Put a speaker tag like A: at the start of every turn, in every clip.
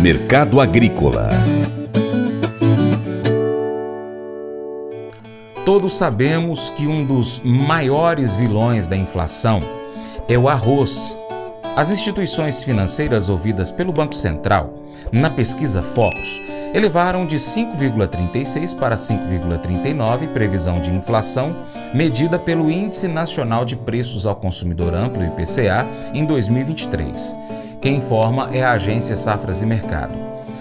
A: Mercado Agrícola
B: Todos sabemos que um dos maiores vilões da inflação é o arroz. As instituições financeiras ouvidas pelo Banco Central, na pesquisa Focus, elevaram de 5,36 para 5,39 previsão de inflação medida pelo Índice Nacional de Preços ao Consumidor Amplo, IPCA, em 2023. Quem informa é a agência Safras e Mercado.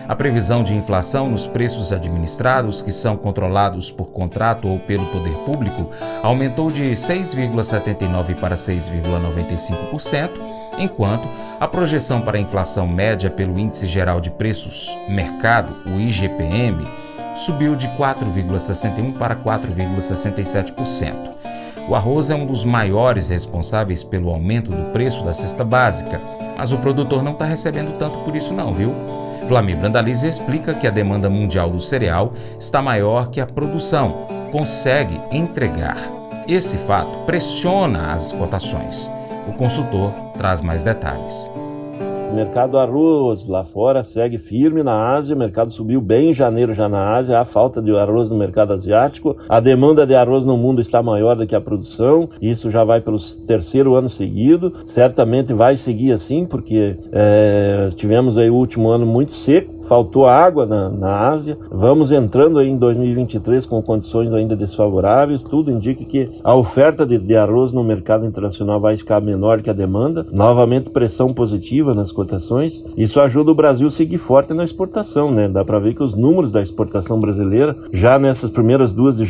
B: A previsão de inflação nos preços administrados, que são controlados por contrato ou pelo poder público, aumentou de 6,79% para 6,95%, enquanto a projeção para a inflação média pelo Índice Geral de Preços Mercado, o IGPM, subiu de 4,61% para 4,67%. O arroz é um dos maiores responsáveis pelo aumento do preço da cesta básica, mas o produtor não está recebendo tanto por isso não, viu? Vlamir Brandalize explica que a demanda mundial do cereal está maior que a produção, consegue entregar. Esse fato pressiona as cotações. O consultor traz mais detalhes.
C: O mercado arroz lá fora segue firme na Ásia, o mercado subiu bem em janeiro já na Ásia, há falta de arroz no mercado asiático, a demanda de arroz no mundo está maior do que a produção, isso já vai pelo terceiro ano seguido, certamente vai seguir assim, porque é, tivemos aí o último ano muito seco, faltou água na, na Ásia, vamos entrando aí em 2023 com condições ainda desfavoráveis, tudo indica que a oferta de, de arroz no mercado internacional vai ficar menor que a demanda, novamente pressão positiva nas exportações. Isso ajuda o Brasil a seguir forte na exportação, né? Dá para ver que os números da exportação brasileira, já nessas primeiras duas de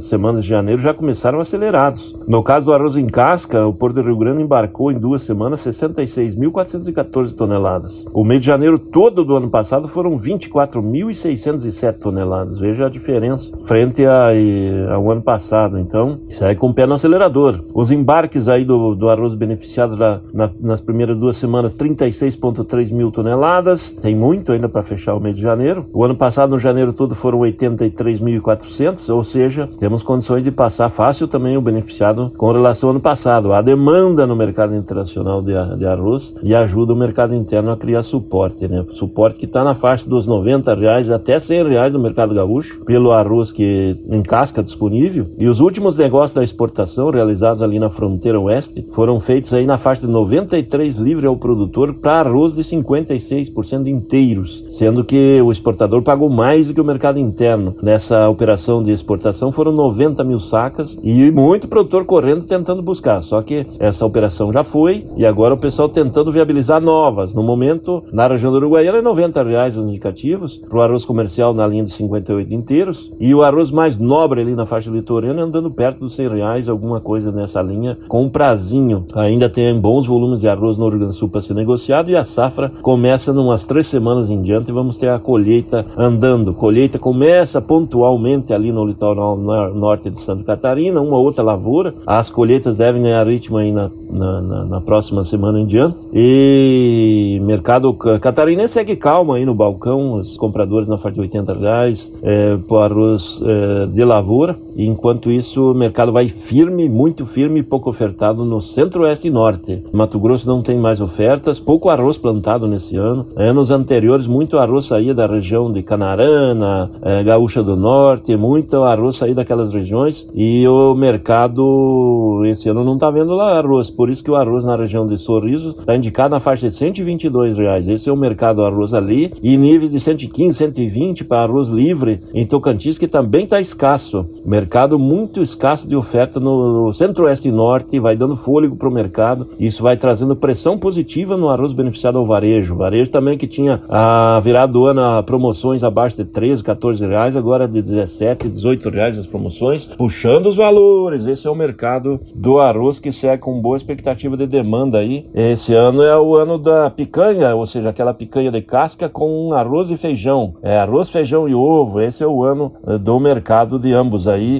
C: semanas de janeiro, já começaram acelerados. No caso do arroz em casca, o Porto do Rio Grande embarcou em duas semanas 66.414 toneladas. O mês de janeiro todo do ano passado foram 24.607 toneladas. Veja a diferença frente a, ao ano passado. Então, aí com o pé no acelerador. Os embarques aí do, do arroz beneficiado na, nas primeiras duas semanas, 36 6,3 mil toneladas, tem muito ainda para fechar o mês de janeiro. O ano passado, no janeiro todo, foram 83.400, ou seja, temos condições de passar fácil também o beneficiado com relação ao ano passado. A demanda no mercado internacional de, de arroz e ajuda o mercado interno a criar suporte, né? Suporte que está na faixa dos 90 reais até 100 reais no mercado gaúcho, pelo arroz que em casca disponível. E os últimos negócios da exportação realizados ali na fronteira oeste foram feitos aí na faixa de 93 livre ao produtor para arroz de 56% inteiros, sendo que o exportador pagou mais do que o mercado interno. Nessa operação de exportação foram 90 mil sacas e muito produtor correndo tentando buscar. Só que essa operação já foi e agora o pessoal tentando viabilizar novas. No momento, na região do Uruguaiana é 90 reais os indicativos, para o arroz comercial na linha de 58 inteiros e o arroz mais nobre ali na faixa litorânea andando perto dos 100 reais, alguma coisa nessa linha, com um prazinho. Ainda tem bons volumes de arroz no Grande do Sul para ser negociado e a safra começa umas três semanas em diante e vamos ter a colheita andando. Colheita começa pontualmente ali no litoral norte de Santa Catarina, uma outra lavoura. As colheitas devem ganhar ritmo aí na, na, na, na próxima semana em diante. E mercado catarinense segue calmo aí no balcão, os compradores na faixa de 80 reais é, para arroz é, de lavoura. Enquanto isso, o mercado vai firme, muito firme pouco ofertado no centro-oeste e norte. Mato Grosso não tem mais ofertas, pouco arroz plantado nesse ano. Anos anteriores, muito arroz saía da região de Canarana, é, Gaúcha do Norte, muito arroz saía daquelas regiões e o mercado esse ano não está vendo lá arroz. Por isso que o arroz na região de Sorriso está indicado na faixa de 122 reais. Esse é o mercado arroz ali e níveis de 115, 120 para arroz livre em Tocantins que também está escasso. Mercado muito escasso de oferta no centro-oeste e norte, vai dando fôlego para o mercado. Isso vai trazendo pressão positiva no arroz beneficiado ao varejo. Varejo também que tinha a virado do ano promoções abaixo de 13, 14 reais, agora de 17, 18 reais as promoções, puxando os valores. Esse é o mercado do arroz que segue com boa expectativa de demanda aí. Esse ano é o ano da picanha, ou seja, aquela picanha de casca com arroz e feijão. É arroz, feijão e ovo. Esse é o ano eh, do mercado de ambos aí.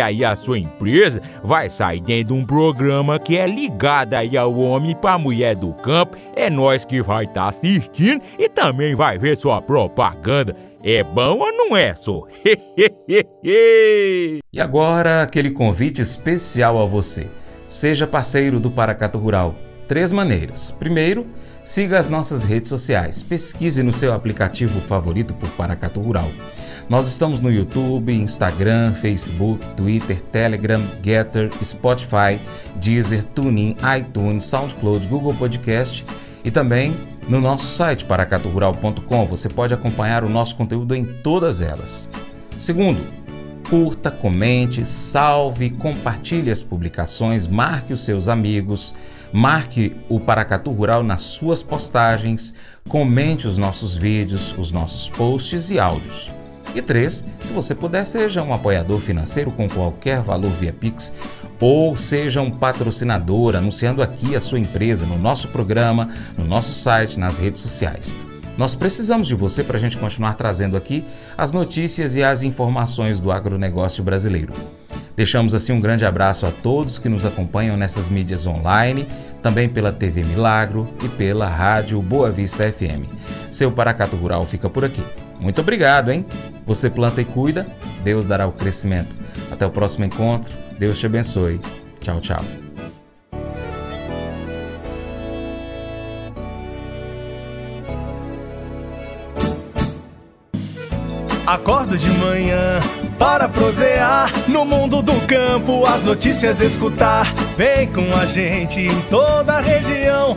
D: aí a sua empresa vai sair dentro de um programa que é ligado aí ao homem para a mulher do campo. É nós que vai estar tá assistindo e também vai ver sua propaganda. É bom ou não é, só?
B: e agora, aquele convite especial a você. Seja parceiro do Paracato Rural. Três maneiras. Primeiro, siga as nossas redes sociais. Pesquise no seu aplicativo favorito por Paracato Rural. Nós estamos no YouTube, Instagram, Facebook, Twitter, Telegram, Getter, Spotify, Deezer, TuneIn, iTunes, SoundCloud, Google Podcast e também no nosso site paracaturural.com você pode acompanhar o nosso conteúdo em todas elas. Segundo, curta, comente, salve, compartilhe as publicações, marque os seus amigos, marque o Paracatu Rural nas suas postagens, comente os nossos vídeos, os nossos posts e áudios. E três, se você puder, seja um apoiador financeiro com qualquer valor via Pix ou seja um patrocinador anunciando aqui a sua empresa no nosso programa, no nosso site, nas redes sociais. Nós precisamos de você para a gente continuar trazendo aqui as notícias e as informações do agronegócio brasileiro. Deixamos assim um grande abraço a todos que nos acompanham nessas mídias online, também pela TV Milagro e pela Rádio Boa Vista FM. Seu Paracato Rural fica por aqui. Muito obrigado, hein? Você planta e cuida, Deus dará o crescimento. Até o próximo encontro. Deus te abençoe. Tchau, tchau.
E: Acordo de manhã para prosear no mundo do campo, as notícias escutar. Vem com a gente em toda a região